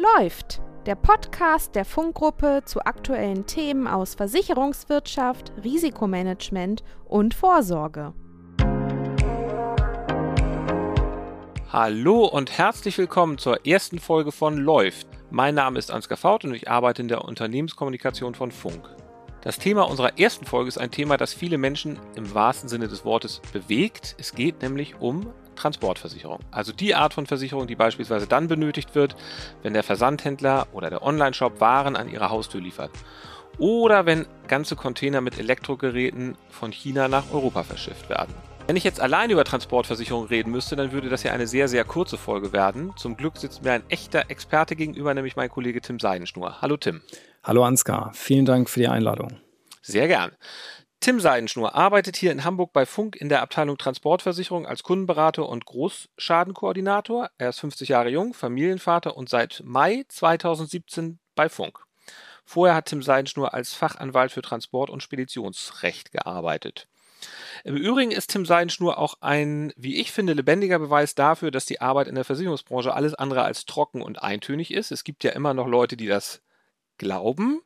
Läuft, der Podcast der Funkgruppe zu aktuellen Themen aus Versicherungswirtschaft, Risikomanagement und Vorsorge. Hallo und herzlich willkommen zur ersten Folge von Läuft. Mein Name ist Ansgar Faut und ich arbeite in der Unternehmenskommunikation von Funk. Das Thema unserer ersten Folge ist ein Thema, das viele Menschen im wahrsten Sinne des Wortes bewegt. Es geht nämlich um Transportversicherung. Also die Art von Versicherung, die beispielsweise dann benötigt wird, wenn der Versandhändler oder der Onlineshop Waren an ihre Haustür liefert. Oder wenn ganze Container mit Elektrogeräten von China nach Europa verschifft werden. Wenn ich jetzt allein über Transportversicherung reden müsste, dann würde das ja eine sehr, sehr kurze Folge werden. Zum Glück sitzt mir ein echter Experte gegenüber, nämlich mein Kollege Tim Seidenschnur. Hallo Tim. Hallo Ansgar, vielen Dank für die Einladung. Sehr gern. Tim Seidenschnur arbeitet hier in Hamburg bei Funk in der Abteilung Transportversicherung als Kundenberater und Großschadenkoordinator. Er ist 50 Jahre jung, Familienvater und seit Mai 2017 bei Funk. Vorher hat Tim Seidenschnur als Fachanwalt für Transport- und Speditionsrecht gearbeitet. Im Übrigen ist Tim Seidenschnur auch ein, wie ich finde, lebendiger Beweis dafür, dass die Arbeit in der Versicherungsbranche alles andere als trocken und eintönig ist. Es gibt ja immer noch Leute, die das glauben,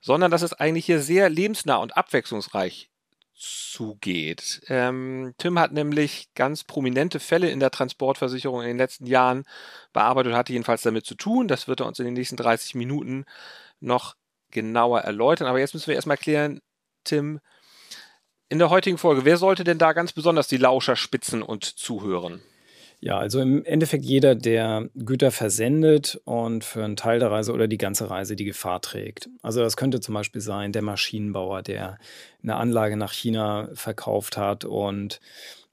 sondern dass es eigentlich hier sehr lebensnah und abwechslungsreich zugeht. Ähm, Tim hat nämlich ganz prominente Fälle in der Transportversicherung in den letzten Jahren bearbeitet, hatte jedenfalls damit zu tun. Das wird er uns in den nächsten 30 Minuten noch genauer erläutern. Aber jetzt müssen wir erstmal klären, Tim, in der heutigen Folge, wer sollte denn da ganz besonders die Lauscher spitzen und zuhören? Ja, also im Endeffekt jeder, der Güter versendet und für einen Teil der Reise oder die ganze Reise die Gefahr trägt. Also das könnte zum Beispiel sein der Maschinenbauer, der eine Anlage nach China verkauft hat und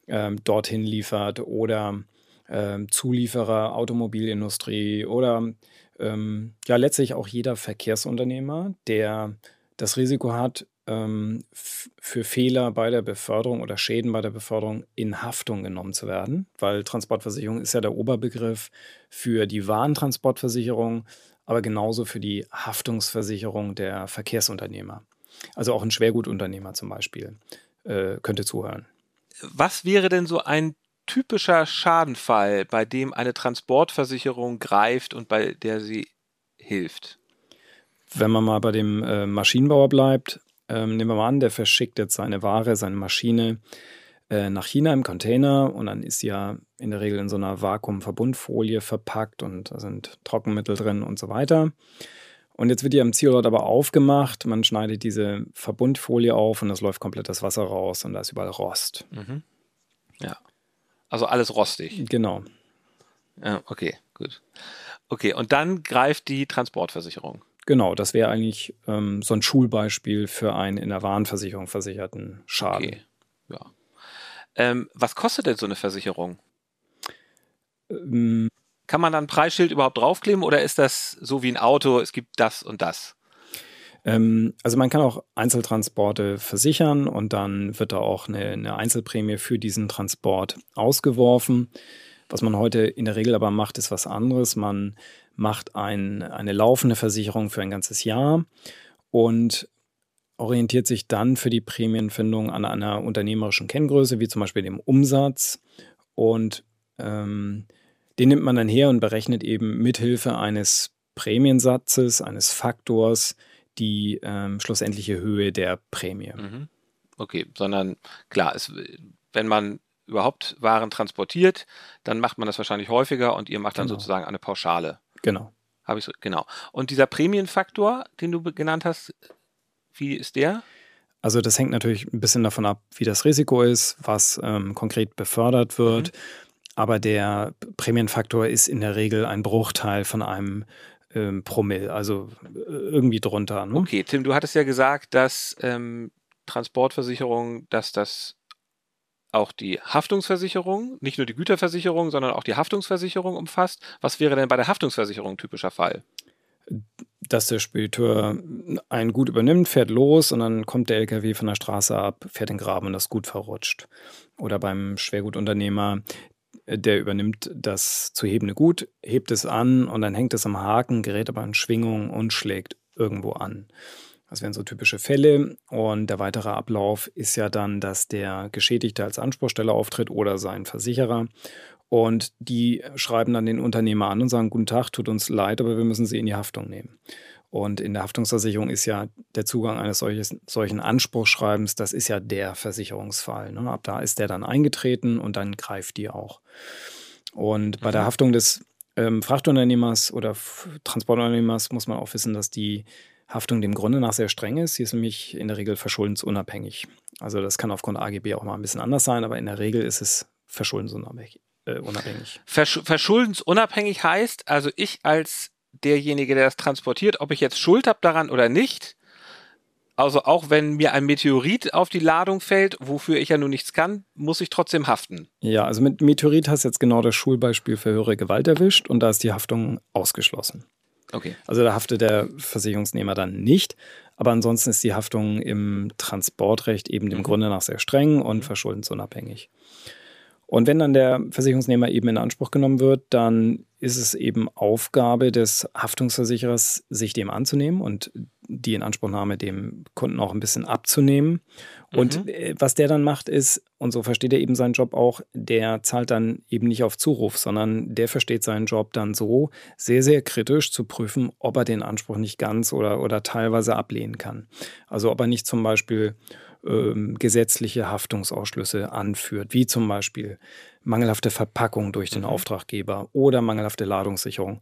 ähm, dorthin liefert oder ähm, Zulieferer, Automobilindustrie oder ähm, ja letztlich auch jeder Verkehrsunternehmer, der das Risiko hat, ähm, für Fehler bei der Beförderung oder Schäden bei der Beförderung in Haftung genommen zu werden, weil Transportversicherung ist ja der Oberbegriff für die Warentransportversicherung, aber genauso für die Haftungsversicherung der Verkehrsunternehmer. Also auch ein Schwergutunternehmer zum Beispiel äh, könnte zuhören. Was wäre denn so ein typischer Schadenfall, bei dem eine Transportversicherung greift und bei der sie hilft? Wenn man mal bei dem äh, Maschinenbauer bleibt, ähm, nehmen wir mal an, der verschickt jetzt seine Ware, seine Maschine äh, nach China im Container und dann ist sie ja in der Regel in so einer Vakuumverbundfolie verpackt und da sind Trockenmittel drin und so weiter. Und jetzt wird die am Zielort aber aufgemacht, man schneidet diese Verbundfolie auf und es läuft komplett das Wasser raus und da ist überall Rost. Mhm. Ja. Also alles rostig. Genau. Ja, okay, gut. Okay, und dann greift die Transportversicherung. Genau, das wäre eigentlich ähm, so ein Schulbeispiel für einen in der Warenversicherung versicherten Schaden. Okay, ja. Ähm, was kostet denn so eine Versicherung? Ähm, Kann man da ein Preisschild überhaupt draufkleben oder ist das so wie ein Auto, es gibt das und das? Ähm, also man kann auch Einzeltransporte versichern und dann wird da auch eine, eine Einzelprämie für diesen Transport ausgeworfen. Was man heute in der Regel aber macht, ist was anderes. Man macht ein, eine laufende Versicherung für ein ganzes Jahr und orientiert sich dann für die Prämienfindung an einer unternehmerischen Kenngröße, wie zum Beispiel dem Umsatz. Und ähm, den nimmt man dann her und berechnet eben mithilfe eines Prämiensatzes, eines Faktors, die ähm, schlussendliche Höhe der Prämie. Mhm. Okay, sondern klar, es, wenn man überhaupt Waren transportiert, dann macht man das wahrscheinlich häufiger und ihr macht dann genau. sozusagen eine Pauschale. Genau. Habe ich so, genau. Und dieser Prämienfaktor, den du genannt hast, wie ist der? Also das hängt natürlich ein bisschen davon ab, wie das Risiko ist, was ähm, konkret befördert wird. Mhm. Aber der Prämienfaktor ist in der Regel ein Bruchteil von einem ähm, Promille, also äh, irgendwie drunter. Ne? Okay, Tim, du hattest ja gesagt, dass ähm, Transportversicherung, dass das auch die Haftungsversicherung, nicht nur die Güterversicherung, sondern auch die Haftungsversicherung umfasst. Was wäre denn bei der Haftungsversicherung ein typischer Fall? Dass der Spediteur ein Gut übernimmt, fährt los und dann kommt der LKW von der Straße ab, fährt den Graben und das Gut verrutscht. Oder beim Schwergutunternehmer, der übernimmt das zu hebende Gut, hebt es an und dann hängt es am Haken, gerät aber in Schwingung und schlägt irgendwo an. Das wären so typische Fälle. Und der weitere Ablauf ist ja dann, dass der Geschädigte als Anspruchsteller auftritt oder sein Versicherer. Und die schreiben dann den Unternehmer an und sagen, guten Tag, tut uns leid, aber wir müssen sie in die Haftung nehmen. Und in der Haftungsversicherung ist ja der Zugang eines solches, solchen Anspruchsschreibens, das ist ja der Versicherungsfall. Ne? Ab da ist der dann eingetreten und dann greift die auch. Und bei mhm. der Haftung des ähm, Frachtunternehmers oder Transportunternehmers muss man auch wissen, dass die Haftung dem Grunde nach sehr streng ist. Sie ist nämlich in der Regel verschuldensunabhängig. Also das kann aufgrund AGB auch mal ein bisschen anders sein, aber in der Regel ist es verschuldensunabhängig. Äh. Versch verschuldensunabhängig heißt, also ich als derjenige, der das transportiert, ob ich jetzt Schuld habe daran oder nicht, also auch wenn mir ein Meteorit auf die Ladung fällt, wofür ich ja nun nichts kann, muss ich trotzdem haften. Ja, also mit Meteorit hast du jetzt genau das Schulbeispiel für höhere Gewalt erwischt und da ist die Haftung ausgeschlossen. Okay. Also da haftet der Versicherungsnehmer dann nicht, aber ansonsten ist die Haftung im Transportrecht eben dem mhm. Grunde nach sehr streng und verschuldensunabhängig. Und wenn dann der Versicherungsnehmer eben in Anspruch genommen wird, dann ist es eben Aufgabe des Haftungsversicherers, sich dem anzunehmen und die Inanspruchnahme dem Kunden auch ein bisschen abzunehmen. Und mhm. Äh, was der dann macht, ist, und so versteht er eben seinen Job auch, der zahlt dann eben nicht auf Zuruf, sondern der versteht seinen Job dann so, sehr, sehr kritisch zu prüfen, ob er den Anspruch nicht ganz oder, oder teilweise ablehnen kann. Also ob er nicht zum Beispiel ähm, gesetzliche Haftungsausschlüsse anführt, wie zum Beispiel mangelhafte Verpackung durch den mhm. Auftraggeber oder mangelhafte Ladungssicherung.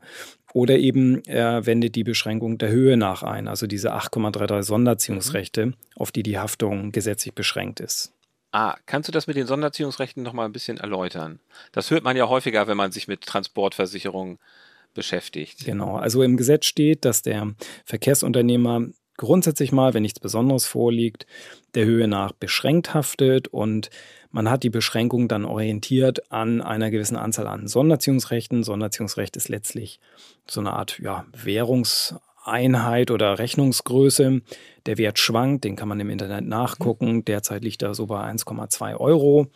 Oder eben er wendet die Beschränkung der Höhe nach ein, also diese 8,33 Sonderziehungsrechte, mhm. auf die die Haftung gesetzlich beschränkt ist. Ah, kannst du das mit den Sonderziehungsrechten noch mal ein bisschen erläutern? Das hört man ja häufiger, wenn man sich mit Transportversicherungen beschäftigt. Genau, also im Gesetz steht, dass der Verkehrsunternehmer grundsätzlich mal, wenn nichts Besonderes vorliegt, der Höhe nach beschränkt haftet und man hat die Beschränkung dann orientiert an einer gewissen Anzahl an Sonderziehungsrechten. Sonderziehungsrecht ist letztlich so eine Art ja, Währungseinheit oder Rechnungsgröße. Der Wert schwankt, den kann man im Internet nachgucken. Derzeit liegt er so bei 1,2 Euro.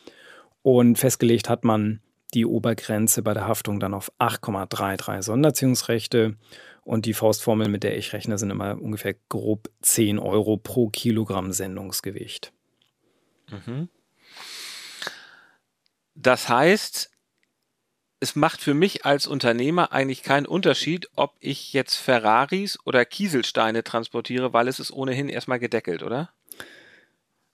Und festgelegt hat man die Obergrenze bei der Haftung dann auf 8,33 Sonderziehungsrechte. Und die Faustformel, mit der ich rechne, sind immer ungefähr grob 10 Euro pro Kilogramm Sendungsgewicht. Mhm. Das heißt, es macht für mich als Unternehmer eigentlich keinen Unterschied, ob ich jetzt Ferraris oder Kieselsteine transportiere, weil es ist ohnehin erstmal gedeckelt, oder?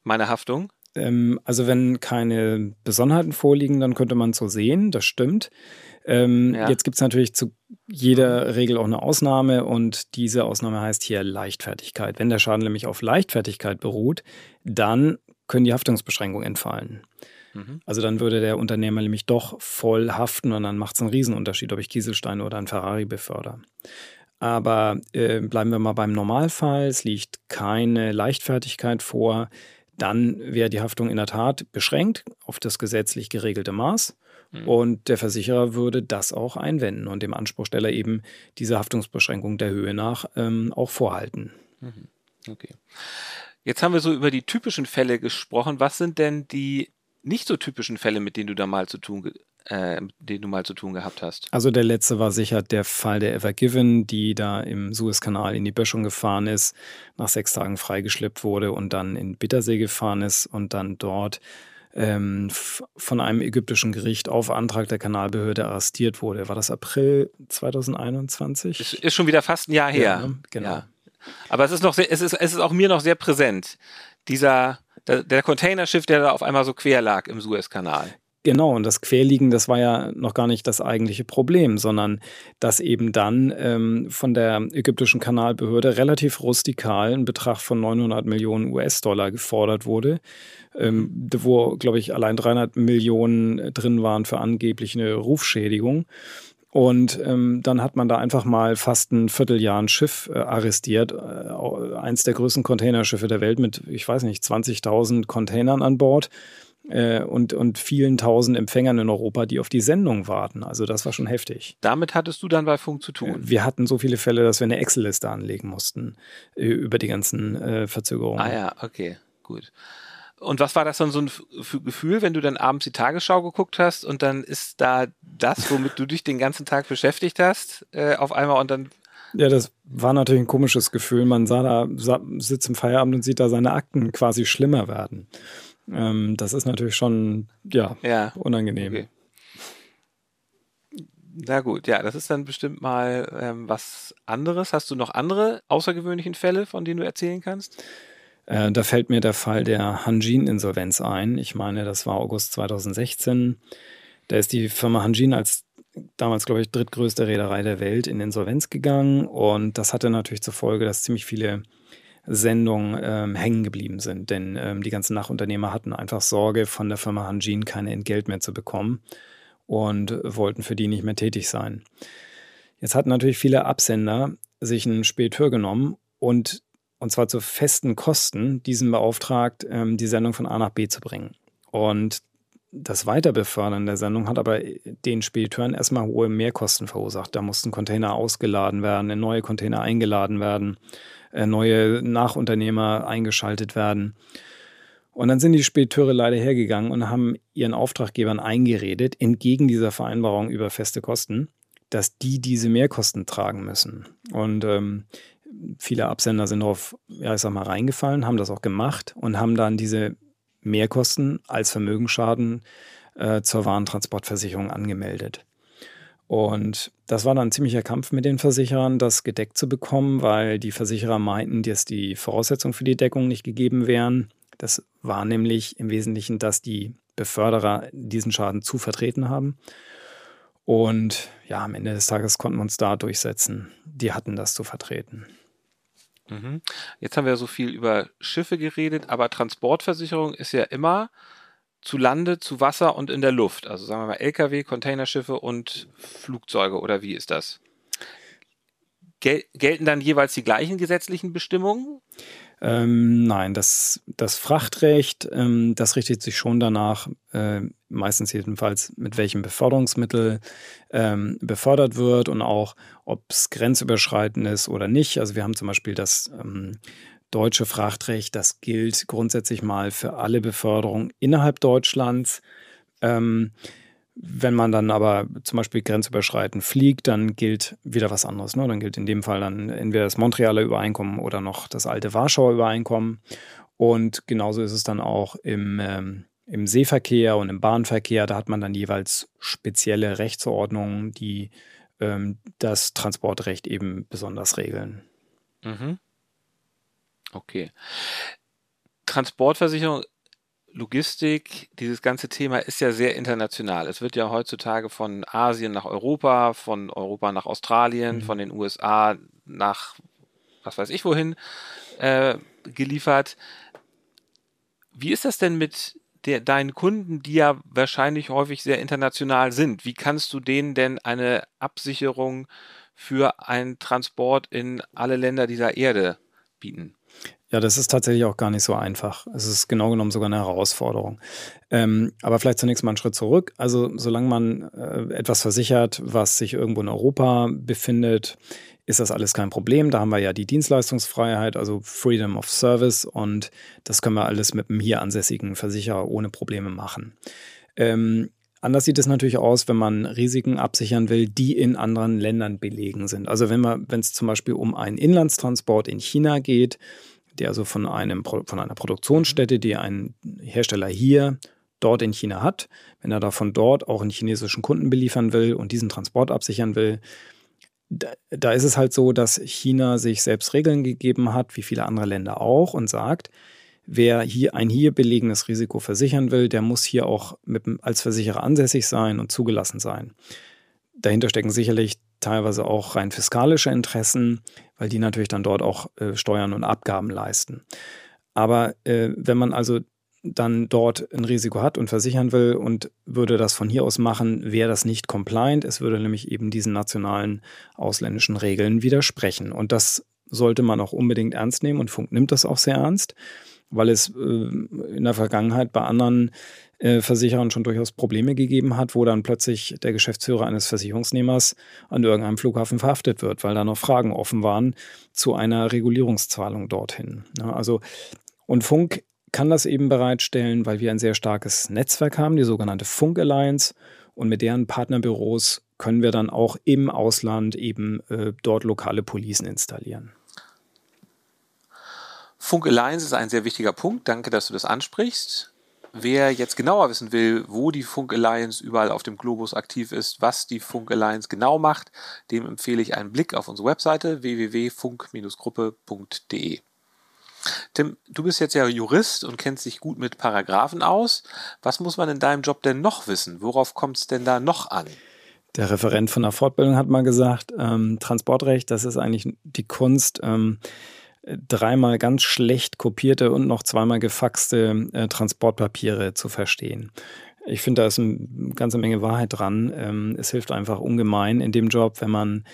Meine Haftung? Ähm, also wenn keine Besonderheiten vorliegen, dann könnte man es so sehen, das stimmt. Ähm, ja. Jetzt gibt es natürlich zu jeder Regel auch eine Ausnahme und diese Ausnahme heißt hier Leichtfertigkeit. Wenn der Schaden nämlich auf Leichtfertigkeit beruht, dann können die Haftungsbeschränkungen entfallen. Mhm. Also dann würde der Unternehmer nämlich doch voll haften und dann macht es einen Riesenunterschied, ob ich Kieselsteine oder einen Ferrari befördere. Aber äh, bleiben wir mal beim Normalfall. Es liegt keine Leichtfertigkeit vor. Dann wäre die Haftung in der Tat beschränkt auf das gesetzlich geregelte Maß. Mhm. Und der Versicherer würde das auch einwenden und dem Anspruchsteller eben diese Haftungsbeschränkung der Höhe nach ähm, auch vorhalten. Mhm. Okay. Jetzt haben wir so über die typischen Fälle gesprochen. Was sind denn die nicht so typischen Fälle, mit denen du da mal zu tun, äh, denen du mal zu tun gehabt hast? Also der letzte war sicher der Fall der Ever Given, die da im Suezkanal in die Böschung gefahren ist, nach sechs Tagen freigeschleppt wurde und dann in Bittersee gefahren ist und dann dort ähm, von einem ägyptischen Gericht auf Antrag der Kanalbehörde arrestiert wurde. War das April 2021? Ist, ist schon wieder fast ein Jahr her. Ja, ne? genau. Ja. Aber es ist noch sehr, es ist, es ist auch mir noch sehr präsent. Dieser, der, der Containerschiff, der da auf einmal so quer lag im Suezkanal. Genau, und das Querliegen, das war ja noch gar nicht das eigentliche Problem, sondern dass eben dann ähm, von der ägyptischen Kanalbehörde relativ rustikal ein Betrag von 900 Millionen US-Dollar gefordert wurde, ähm, wo, glaube ich, allein 300 Millionen drin waren für angeblich eine Rufschädigung. Und ähm, dann hat man da einfach mal fast ein Vierteljahr ein Schiff äh, arrestiert, äh, eins der größten Containerschiffe der Welt mit, ich weiß nicht, 20.000 Containern an Bord und, und vielen tausend Empfängern in Europa, die auf die Sendung warten. Also das war schon heftig. Damit hattest du dann bei Funk zu tun? Äh, wir hatten so viele Fälle, dass wir eine Excel-Liste anlegen mussten äh, über die ganzen äh, Verzögerungen. Ah ja, okay, gut. Und was war das dann so ein Gefühl, wenn du dann abends die Tagesschau geguckt hast und dann ist da das, womit du dich den ganzen Tag beschäftigt hast, äh, auf einmal und dann ja, das war natürlich ein komisches Gefühl. Man sah da, sitzt im Feierabend und sieht da seine Akten quasi schlimmer werden. Ähm, das ist natürlich schon, ja, ja. unangenehm. Okay. Na gut, ja, das ist dann bestimmt mal ähm, was anderes. Hast du noch andere außergewöhnlichen Fälle, von denen du erzählen kannst? Äh, da fällt mir der Fall der Hanjin-Insolvenz ein. Ich meine, das war August 2016. Da ist die Firma Hanjin als damals, glaube ich, drittgrößte Reederei der Welt in Insolvenz gegangen. Und das hatte natürlich zur Folge, dass ziemlich viele Sendungen ähm, hängen geblieben sind. Denn ähm, die ganzen Nachunternehmer hatten einfach Sorge, von der Firma Hanjin kein Entgelt mehr zu bekommen und wollten für die nicht mehr tätig sein. Jetzt hatten natürlich viele Absender sich einen Spediteur genommen und und zwar zu festen Kosten, diesen beauftragt, ähm, die Sendung von A nach B zu bringen. Und das Weiterbefördern der Sendung hat aber den Spediteuren erstmal hohe Mehrkosten verursacht. Da mussten Container ausgeladen werden, neue Container eingeladen werden, äh, neue Nachunternehmer eingeschaltet werden. Und dann sind die Spediteure leider hergegangen und haben ihren Auftraggebern eingeredet, entgegen dieser Vereinbarung über feste Kosten, dass die diese Mehrkosten tragen müssen. Und ähm, viele Absender sind darauf, ja, ich sag mal, reingefallen, haben das auch gemacht und haben dann diese Mehrkosten als Vermögensschaden äh, zur Warentransportversicherung angemeldet. Und das war dann ein ziemlicher Kampf mit den Versicherern, das gedeckt zu bekommen, weil die Versicherer meinten, dass die Voraussetzungen für die Deckung nicht gegeben wären. Das war nämlich im Wesentlichen, dass die Beförderer diesen Schaden zu vertreten haben. Und ja, am Ende des Tages konnten wir uns da durchsetzen. Die hatten das zu vertreten. Mhm. Jetzt haben wir so viel über Schiffe geredet, aber Transportversicherung ist ja immer zu Lande, zu Wasser und in der Luft. Also sagen wir mal Lkw, Containerschiffe und Flugzeuge oder wie ist das? Gel gelten dann jeweils die gleichen gesetzlichen Bestimmungen? Ähm, nein, das, das Frachtrecht, ähm, das richtet sich schon danach, äh, meistens jedenfalls, mit welchem Beförderungsmittel ähm, befördert wird und auch, ob es grenzüberschreitend ist oder nicht. Also wir haben zum Beispiel das ähm, deutsche Frachtrecht, das gilt grundsätzlich mal für alle Beförderungen innerhalb Deutschlands. Ähm, wenn man dann aber zum Beispiel grenzüberschreitend fliegt, dann gilt wieder was anderes. Ne? Dann gilt in dem Fall dann entweder das Montrealer Übereinkommen oder noch das alte Warschauer Übereinkommen. Und genauso ist es dann auch im, ähm, im Seeverkehr und im Bahnverkehr. Da hat man dann jeweils spezielle Rechtsordnungen, die ähm, das Transportrecht eben besonders regeln. Mhm. Okay. Transportversicherung Logistik, dieses ganze Thema ist ja sehr international. Es wird ja heutzutage von Asien nach Europa, von Europa nach Australien, mhm. von den USA nach was weiß ich wohin äh, geliefert. Wie ist das denn mit der, deinen Kunden, die ja wahrscheinlich häufig sehr international sind? Wie kannst du denen denn eine Absicherung für einen Transport in alle Länder dieser Erde bieten? Ja, das ist tatsächlich auch gar nicht so einfach. Es ist genau genommen sogar eine Herausforderung. Ähm, aber vielleicht zunächst mal einen Schritt zurück. Also solange man äh, etwas versichert, was sich irgendwo in Europa befindet, ist das alles kein Problem. Da haben wir ja die Dienstleistungsfreiheit, also Freedom of Service und das können wir alles mit einem hier ansässigen Versicherer ohne Probleme machen. Ähm, Anders sieht es natürlich aus, wenn man Risiken absichern will, die in anderen Ländern belegen sind. Also wenn es zum Beispiel um einen Inlandstransport in China geht, der also von, einem, von einer Produktionsstätte, die ein Hersteller hier dort in China hat, wenn er davon dort auch einen chinesischen Kunden beliefern will und diesen Transport absichern will, da, da ist es halt so, dass China sich selbst Regeln gegeben hat, wie viele andere Länder auch, und sagt, wer hier ein hier belegenes Risiko versichern will, der muss hier auch mit, als Versicherer ansässig sein und zugelassen sein. Dahinter stecken sicherlich teilweise auch rein fiskalische Interessen, weil die natürlich dann dort auch äh, Steuern und Abgaben leisten. Aber äh, wenn man also dann dort ein Risiko hat und versichern will und würde das von hier aus machen, wäre das nicht compliant. Es würde nämlich eben diesen nationalen ausländischen Regeln widersprechen. Und das sollte man auch unbedingt ernst nehmen und Funk nimmt das auch sehr ernst, weil es äh, in der Vergangenheit bei anderen äh, Versicherern schon durchaus Probleme gegeben hat, wo dann plötzlich der Geschäftsführer eines Versicherungsnehmers an irgendeinem Flughafen verhaftet wird, weil da noch Fragen offen waren zu einer Regulierungszahlung dorthin. Ja, also und Funk kann das eben bereitstellen, weil wir ein sehr starkes Netzwerk haben, die sogenannte Funk Alliance. Und mit deren Partnerbüros können wir dann auch im Ausland eben äh, dort lokale Policen installieren. Funk Alliance ist ein sehr wichtiger Punkt. Danke, dass du das ansprichst. Wer jetzt genauer wissen will, wo die Funk Alliance überall auf dem Globus aktiv ist, was die Funk Alliance genau macht, dem empfehle ich einen Blick auf unsere Webseite www.funk-gruppe.de. Tim, du bist jetzt ja Jurist und kennst dich gut mit Paragraphen aus. Was muss man in deinem Job denn noch wissen? Worauf kommt es denn da noch an? Der Referent von der Fortbildung hat mal gesagt, ähm, Transportrecht, das ist eigentlich die Kunst, ähm, dreimal ganz schlecht kopierte und noch zweimal gefaxte äh, Transportpapiere zu verstehen. Ich finde, da ist eine ganze Menge Wahrheit dran. Ähm, es hilft einfach ungemein in dem Job, wenn man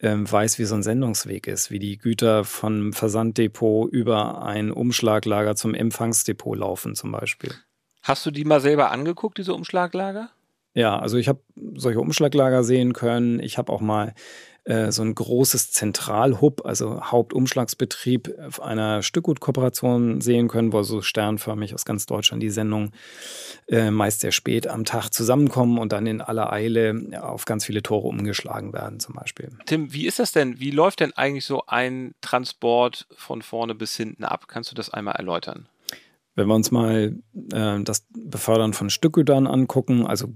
ähm, weiß, wie so ein Sendungsweg ist, wie die Güter vom Versanddepot über ein Umschlaglager zum Empfangsdepot laufen zum Beispiel. Hast du die mal selber angeguckt, diese Umschlaglager? Ja, also ich habe solche Umschlaglager sehen können. Ich habe auch mal äh, so ein großes Zentralhub, also Hauptumschlagsbetrieb auf einer Stückgutkooperation sehen können, wo so sternförmig aus ganz Deutschland die Sendungen äh, meist sehr spät am Tag zusammenkommen und dann in aller Eile auf ganz viele Tore umgeschlagen werden zum Beispiel. Tim, wie ist das denn? Wie läuft denn eigentlich so ein Transport von vorne bis hinten ab? Kannst du das einmal erläutern? Wenn wir uns mal äh, das Befördern von Stückgütern angucken, also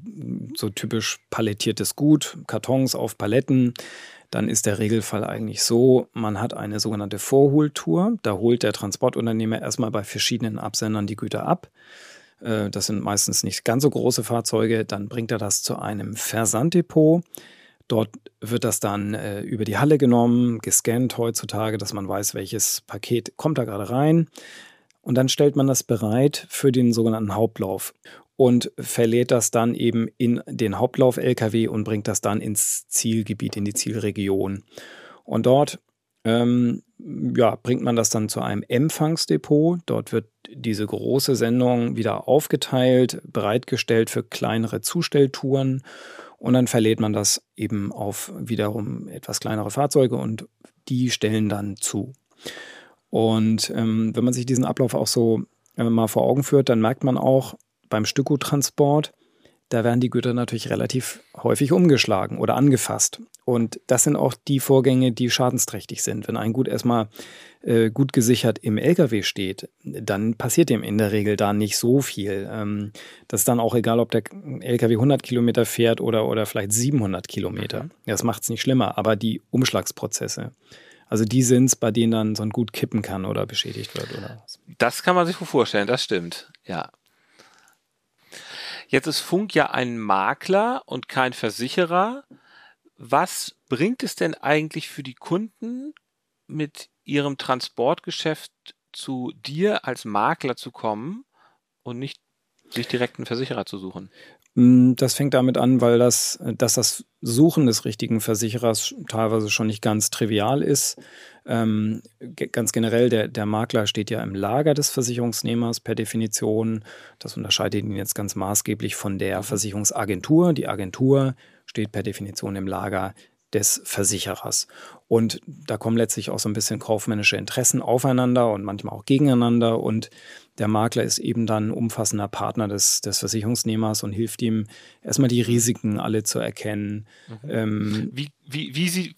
so typisch palettiertes Gut, Kartons auf Paletten, dann ist der Regelfall eigentlich so, man hat eine sogenannte Vorholtour. Da holt der Transportunternehmer erstmal bei verschiedenen Absendern die Güter ab. Äh, das sind meistens nicht ganz so große Fahrzeuge. Dann bringt er das zu einem Versanddepot. Dort wird das dann äh, über die Halle genommen, gescannt heutzutage, dass man weiß, welches Paket kommt da gerade rein. Und dann stellt man das bereit für den sogenannten Hauptlauf und verlädt das dann eben in den Hauptlauf-LKW und bringt das dann ins Zielgebiet, in die Zielregion. Und dort ähm, ja, bringt man das dann zu einem Empfangsdepot. Dort wird diese große Sendung wieder aufgeteilt, bereitgestellt für kleinere Zustelltouren. Und dann verlädt man das eben auf wiederum etwas kleinere Fahrzeuge und die stellen dann zu. Und ähm, wenn man sich diesen Ablauf auch so äh, mal vor Augen führt, dann merkt man auch, beim Stückguttransport, da werden die Güter natürlich relativ häufig umgeschlagen oder angefasst. Und das sind auch die Vorgänge, die schadensträchtig sind. Wenn ein Gut erstmal äh, gut gesichert im LKW steht, dann passiert dem in der Regel da nicht so viel. Ähm, das ist dann auch egal, ob der LKW 100 Kilometer fährt oder, oder vielleicht 700 Kilometer. Mhm. Das macht es nicht schlimmer, aber die Umschlagsprozesse. Also die sind es, bei denen dann so ein Gut kippen kann oder beschädigt wird oder was. Das kann man sich vorstellen, das stimmt. Ja. Jetzt ist Funk ja ein Makler und kein Versicherer. Was bringt es denn eigentlich für die Kunden, mit ihrem Transportgeschäft zu dir als Makler zu kommen und nicht sich direkt einen Versicherer zu suchen? Mm, das fängt damit an, weil das, dass das Suchen des richtigen Versicherers teilweise schon nicht ganz trivial ist. Ähm, ganz generell, der, der Makler steht ja im Lager des Versicherungsnehmers per Definition. Das unterscheidet ihn jetzt ganz maßgeblich von der mhm. Versicherungsagentur. Die Agentur steht per Definition im Lager des Versicherers. Und da kommen letztlich auch so ein bisschen kaufmännische Interessen aufeinander und manchmal auch gegeneinander. Und der Makler ist eben dann umfassender Partner des, des Versicherungsnehmers und hilft ihm, erstmal die Risiken alle zu erkennen. Mhm. Ähm, wie, wie, wie sie,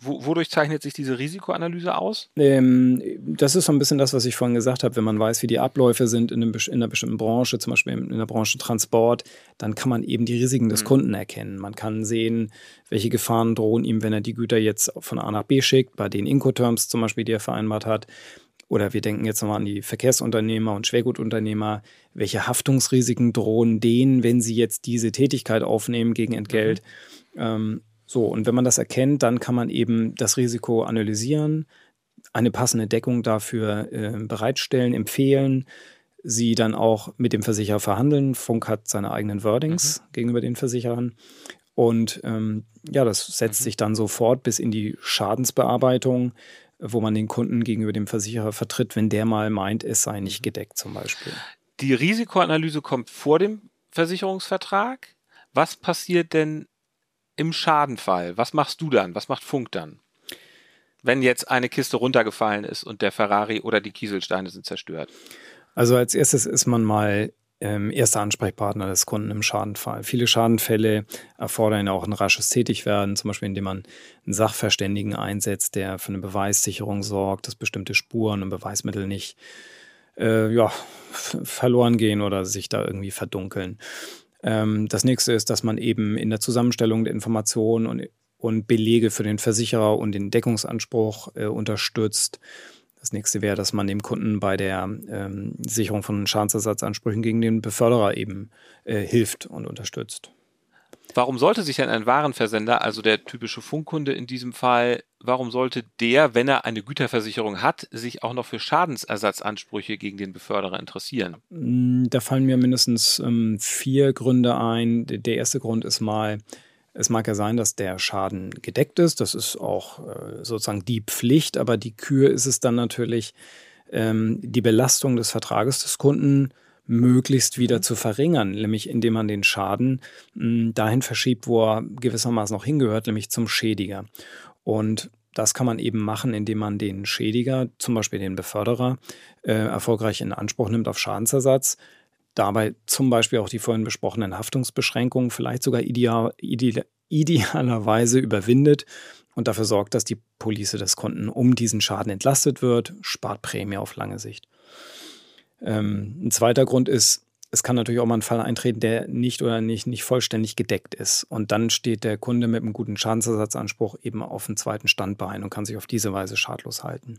wo, wodurch zeichnet sich diese Risikoanalyse aus? Ähm, das ist so ein bisschen das, was ich vorhin gesagt habe. Wenn man weiß, wie die Abläufe sind in, einem, in einer bestimmten Branche, zum Beispiel in der Branche Transport, dann kann man eben die Risiken des mhm. Kunden erkennen. Man kann sehen, welche Gefahren drohen ihm, wenn er die Güter jetzt von A nach B schickt, bei den Incoterms zum Beispiel, die er vereinbart hat. Oder wir denken jetzt nochmal an die Verkehrsunternehmer und Schwergutunternehmer. Welche Haftungsrisiken drohen denen, wenn sie jetzt diese Tätigkeit aufnehmen gegen Entgelt? Mhm. Ähm, so, und wenn man das erkennt, dann kann man eben das Risiko analysieren, eine passende Deckung dafür äh, bereitstellen, empfehlen, sie dann auch mit dem Versicherer verhandeln. Funk hat seine eigenen Wordings mhm. gegenüber den Versicherern. Und ähm, ja, das setzt mhm. sich dann sofort bis in die Schadensbearbeitung, wo man den Kunden gegenüber dem Versicherer vertritt, wenn der mal meint, es sei nicht mhm. gedeckt zum Beispiel. Die Risikoanalyse kommt vor dem Versicherungsvertrag. Was passiert denn im Schadenfall, was machst du dann? Was macht Funk dann? Wenn jetzt eine Kiste runtergefallen ist und der Ferrari oder die Kieselsteine sind zerstört. Also als erstes ist man mal ähm, erster Ansprechpartner des Kunden im Schadenfall. Viele Schadenfälle erfordern auch ein rasches Tätigwerden, zum Beispiel indem man einen Sachverständigen einsetzt, der für eine Beweissicherung sorgt, dass bestimmte Spuren und Beweismittel nicht äh, ja, verloren gehen oder sich da irgendwie verdunkeln. Ähm, das nächste ist, dass man eben in der Zusammenstellung der Informationen und, und Belege für den Versicherer und den Deckungsanspruch äh, unterstützt. Das nächste wäre, dass man dem Kunden bei der ähm, Sicherung von Schadensersatzansprüchen gegen den Beförderer eben äh, hilft und unterstützt. Warum sollte sich denn ein Warenversender, also der typische Funkkunde in diesem Fall, warum sollte der, wenn er eine Güterversicherung hat, sich auch noch für Schadensersatzansprüche gegen den Beförderer interessieren? Mm, da fallen mir mindestens ähm, vier Gründe ein. Der erste Grund ist mal, es mag ja sein, dass der Schaden gedeckt ist. Das ist auch äh, sozusagen die Pflicht, aber die Kür ist es dann natürlich, ähm, die Belastung des Vertrages des Kunden möglichst wieder mhm. zu verringern, nämlich indem man den Schaden mh, hm, dahin verschiebt, wo er gewissermaßen noch hingehört, nämlich zum Schädiger. Und das kann man eben machen, indem man den Schädiger, zum Beispiel den Beförderer, äh, erfolgreich in Anspruch nimmt auf Schadensersatz. Dabei zum Beispiel auch die vorhin besprochenen Haftungsbeschränkungen vielleicht sogar ideal, ideal, idealerweise überwindet und dafür sorgt, dass die Police des Kunden um diesen Schaden entlastet wird, spart Prämie auf lange Sicht. Ähm, ein zweiter Grund ist, es kann natürlich auch mal ein Fall eintreten, der nicht oder nicht, nicht vollständig gedeckt ist. Und dann steht der Kunde mit einem guten Schadensersatzanspruch eben auf dem zweiten Standbein und kann sich auf diese Weise schadlos halten.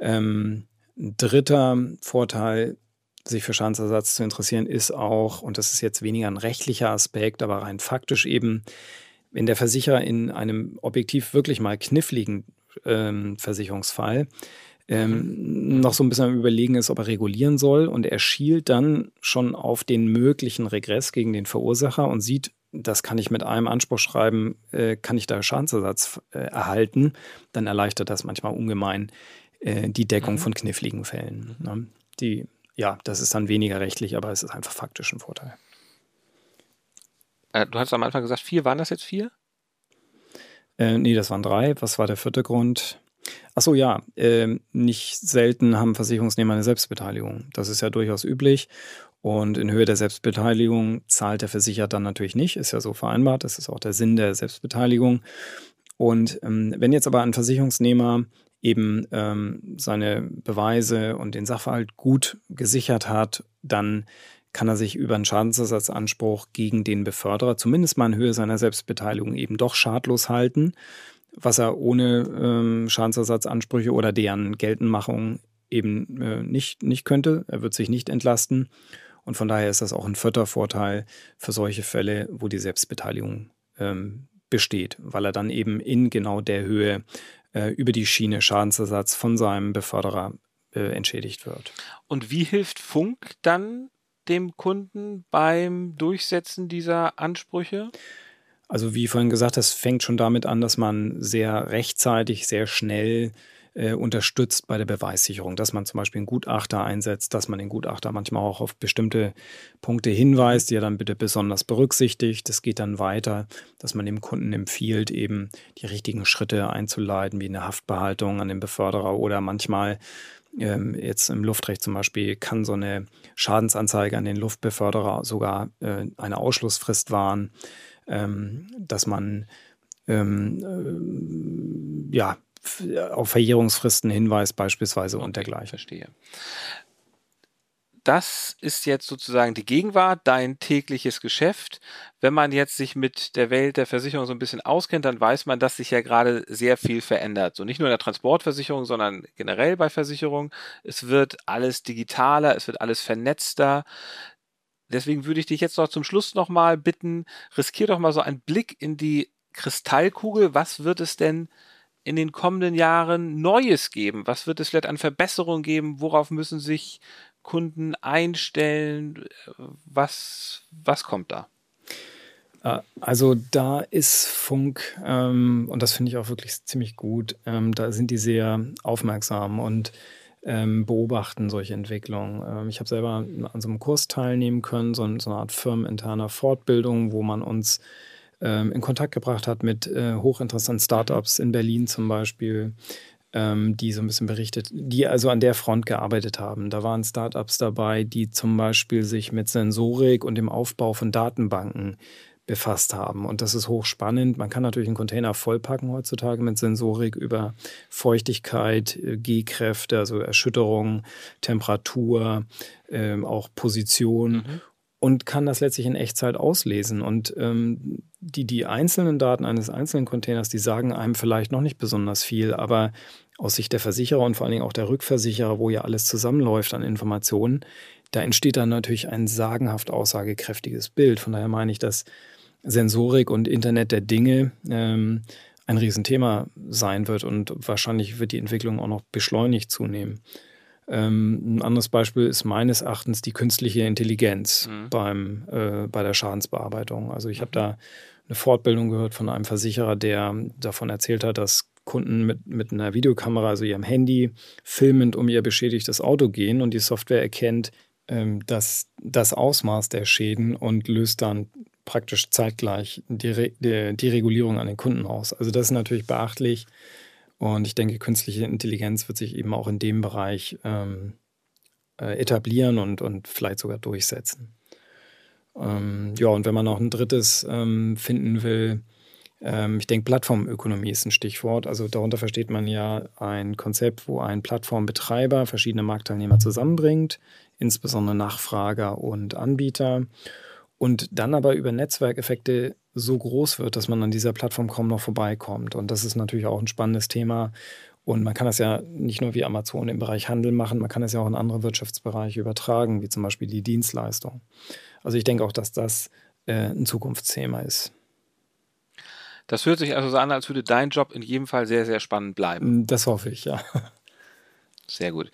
Ähm, dritter Vorteil, sich für Schadensersatz zu interessieren, ist auch, und das ist jetzt weniger ein rechtlicher Aspekt, aber rein faktisch eben, wenn der Versicherer in einem objektiv wirklich mal kniffligen ähm, Versicherungsfall ähm, noch so ein bisschen am Überlegen ist, ob er regulieren soll. Und er schielt dann schon auf den möglichen Regress gegen den Verursacher und sieht, das kann ich mit einem Anspruch schreiben, äh, kann ich da Schadensersatz äh, erhalten, dann erleichtert das manchmal ungemein äh, die Deckung mhm. von kniffligen Fällen. Ne? Die, ja, das ist dann weniger rechtlich, aber es ist einfach faktisch ein Vorteil. Äh, du hast am Anfang gesagt, vier, waren das jetzt vier? Äh, nee, das waren drei. Was war der vierte Grund? Achso, ja, äh, nicht selten haben Versicherungsnehmer eine Selbstbeteiligung. Das ist ja durchaus üblich. Und in Höhe der Selbstbeteiligung zahlt der Versicherer dann natürlich nicht, ist ja so vereinbart. Das ist auch der Sinn der Selbstbeteiligung. Und ähm, wenn jetzt aber ein Versicherungsnehmer eben ähm, seine Beweise und den Sachverhalt gut gesichert hat, dann kann er sich über einen Schadensersatzanspruch gegen den Beförderer zumindest mal in Höhe seiner Selbstbeteiligung eben doch schadlos halten was er ohne ähm, Schadensersatzansprüche oder deren Geltendmachung eben äh, nicht, nicht könnte. Er wird sich nicht entlasten. Und von daher ist das auch ein vierter Vorteil für solche Fälle, wo die Selbstbeteiligung ähm, besteht, weil er dann eben in genau der Höhe äh, über die Schiene Schadensersatz von seinem Beförderer äh, entschädigt wird. Und wie hilft Funk dann dem Kunden beim Durchsetzen dieser Ansprüche? Also wie vorhin gesagt, das fängt schon damit an, dass man sehr rechtzeitig, sehr schnell äh, unterstützt bei der Beweissicherung, dass man zum Beispiel einen Gutachter einsetzt, dass man den Gutachter manchmal auch auf bestimmte Punkte hinweist, die er dann bitte besonders berücksichtigt. Es geht dann weiter, dass man dem Kunden empfiehlt, eben die richtigen Schritte einzuleiten, wie eine Haftbehaltung an den Beförderer oder manchmal ähm, jetzt im Luftrecht zum Beispiel kann so eine Schadensanzeige an den Luftbeförderer sogar äh, eine Ausschlussfrist wahren dass man ähm, äh, ja, auf Verjährungsfristen hinweist beispielsweise okay, und dergleichen. Verstehe. Das ist jetzt sozusagen die Gegenwart, dein tägliches Geschäft. Wenn man jetzt sich mit der Welt der Versicherung so ein bisschen auskennt, dann weiß man, dass sich ja gerade sehr viel verändert. So nicht nur in der Transportversicherung, sondern generell bei Versicherungen. Es wird alles digitaler, es wird alles vernetzter. Deswegen würde ich dich jetzt noch zum Schluss nochmal bitten, riskier doch mal so einen Blick in die Kristallkugel. Was wird es denn in den kommenden Jahren Neues geben? Was wird es vielleicht an Verbesserungen geben? Worauf müssen sich Kunden einstellen? Was, was kommt da? Äh, also da ist Funk, ähm, und das finde ich auch wirklich ziemlich gut, ähm, da sind die sehr aufmerksam und ähm, beobachten solche Entwicklungen. Ähm, ich habe selber an so einem Kurs teilnehmen können, so, so eine Art firmeninterner Fortbildung, wo man uns ähm, in Kontakt gebracht hat mit äh, hochinteressanten Startups in Berlin zum Beispiel, ähm, die so ein bisschen berichtet, die also an der Front gearbeitet haben. Da waren Startups dabei, die zum Beispiel sich mit Sensorik und dem Aufbau von Datenbanken befasst haben. Und das ist hochspannend. Man kann natürlich einen Container vollpacken heutzutage mit Sensorik über Feuchtigkeit, äh, G-Kräfte, also Erschütterung, Temperatur, ähm, auch Position. Mhm. Und kann das letztlich in Echtzeit auslesen. Und ähm, die, die einzelnen Daten eines einzelnen Containers, die sagen einem vielleicht noch nicht besonders viel, aber aus Sicht der Versicherer und vor allen Dingen auch der Rückversicherer, wo ja alles zusammenläuft an Informationen, da entsteht dann natürlich ein sagenhaft aussagekräftiges Bild. Von daher meine ich, dass Sensorik und Internet der Dinge ähm, ein Riesenthema sein wird und wahrscheinlich wird die Entwicklung auch noch beschleunigt zunehmen. Ähm, ein anderes Beispiel ist meines Erachtens die künstliche Intelligenz mhm. beim, äh, bei der Schadensbearbeitung. Also ich habe mhm. da eine Fortbildung gehört von einem Versicherer, der davon erzählt hat, dass Kunden mit, mit einer Videokamera, also ihrem Handy, filmend um ihr beschädigtes Auto gehen und die Software erkennt ähm, das, das Ausmaß der Schäden und löst dann praktisch zeitgleich die, die, die Regulierung an den Kunden aus. Also das ist natürlich beachtlich. Und ich denke, künstliche Intelligenz wird sich eben auch in dem Bereich ähm, äh, etablieren und, und vielleicht sogar durchsetzen. Ähm, ja, und wenn man noch ein drittes ähm, finden will, ähm, ich denke, Plattformökonomie ist ein Stichwort. Also darunter versteht man ja ein Konzept, wo ein Plattformbetreiber verschiedene Marktteilnehmer zusammenbringt, insbesondere Nachfrager und Anbieter und dann aber über Netzwerkeffekte so groß wird, dass man an dieser Plattform kaum noch vorbeikommt. Und das ist natürlich auch ein spannendes Thema. Und man kann das ja nicht nur wie Amazon im Bereich Handel machen, man kann es ja auch in andere Wirtschaftsbereiche übertragen, wie zum Beispiel die Dienstleistung. Also ich denke auch, dass das äh, ein Zukunftsthema ist. Das hört sich also so an, als würde dein Job in jedem Fall sehr, sehr spannend bleiben. Das hoffe ich, ja. Sehr gut.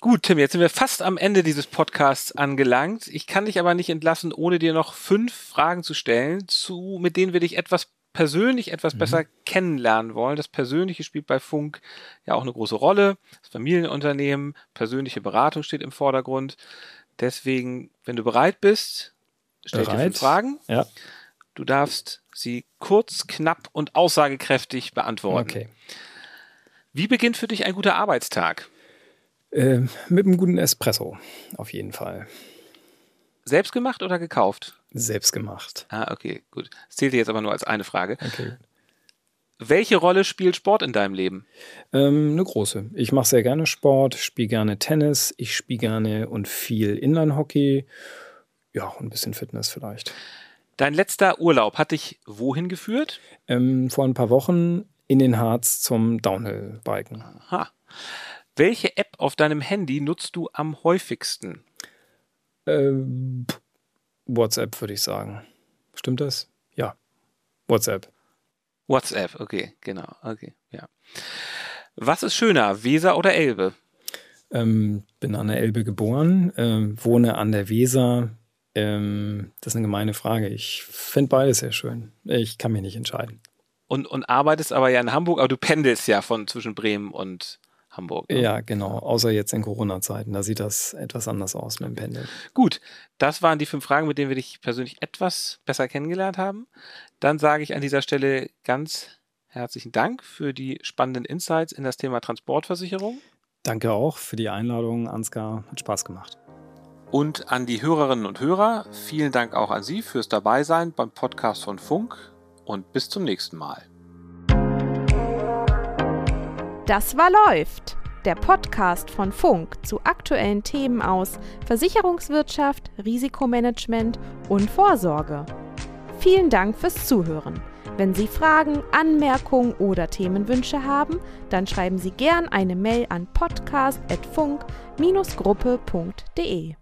Gut, Tim, jetzt sind wir fast am Ende dieses Podcasts angelangt. Ich kann dich aber nicht entlassen, ohne dir noch fünf Fragen zu stellen, zu, mit denen wir dich etwas persönlich etwas mhm. besser kennenlernen wollen. Das Persönliche spielt bei Funk ja auch eine große Rolle. Das Familienunternehmen, persönliche Beratung steht im Vordergrund. Deswegen, wenn du bereit bist, stell dir fünf Fragen. Ja. Du darfst sie kurz, knapp und aussagekräftig beantworten. Okay. Wie beginnt für dich ein guter Arbeitstag? Äh, mit einem guten Espresso, auf jeden Fall. Selbst gemacht oder gekauft? Selbst gemacht. Ah, okay, gut. Das zählt jetzt aber nur als eine Frage. Okay. Welche Rolle spielt Sport in deinem Leben? Ähm, eine große. Ich mache sehr gerne Sport, spiele gerne Tennis, ich spiele gerne und viel Inline-Hockey. Ja, und ein bisschen Fitness vielleicht. Dein letzter Urlaub hat dich wohin geführt? Ähm, vor ein paar Wochen in den Harz zum Downhill-Biken. Aha. Welche App auf deinem Handy nutzt du am häufigsten? Ähm, WhatsApp würde ich sagen. Stimmt das? Ja. WhatsApp. WhatsApp, okay, genau, okay, ja. Was ist schöner, Weser oder Elbe? Ähm, bin an der Elbe geboren, ähm, wohne an der Weser. Ähm, das ist eine gemeine Frage. Ich finde beides sehr schön. Ich kann mich nicht entscheiden und, und arbeitest aber ja in Hamburg, aber du pendelst ja von zwischen Bremen und Hamburg. Ne? Ja, genau. Außer jetzt in Corona-Zeiten. Da sieht das etwas anders aus mit dem Pendeln. Gut, das waren die fünf Fragen, mit denen wir dich persönlich etwas besser kennengelernt haben. Dann sage ich an dieser Stelle ganz herzlichen Dank für die spannenden Insights in das Thema Transportversicherung. Danke auch für die Einladung, Ansgar. Hat Spaß gemacht. Und an die Hörerinnen und Hörer, vielen Dank auch an Sie fürs Dabeisein beim Podcast von Funk und bis zum nächsten Mal. Das war Läuft, der Podcast von Funk zu aktuellen Themen aus Versicherungswirtschaft, Risikomanagement und Vorsorge. Vielen Dank fürs Zuhören. Wenn Sie Fragen, Anmerkungen oder Themenwünsche haben, dann schreiben Sie gern eine Mail an podcast.funk-gruppe.de.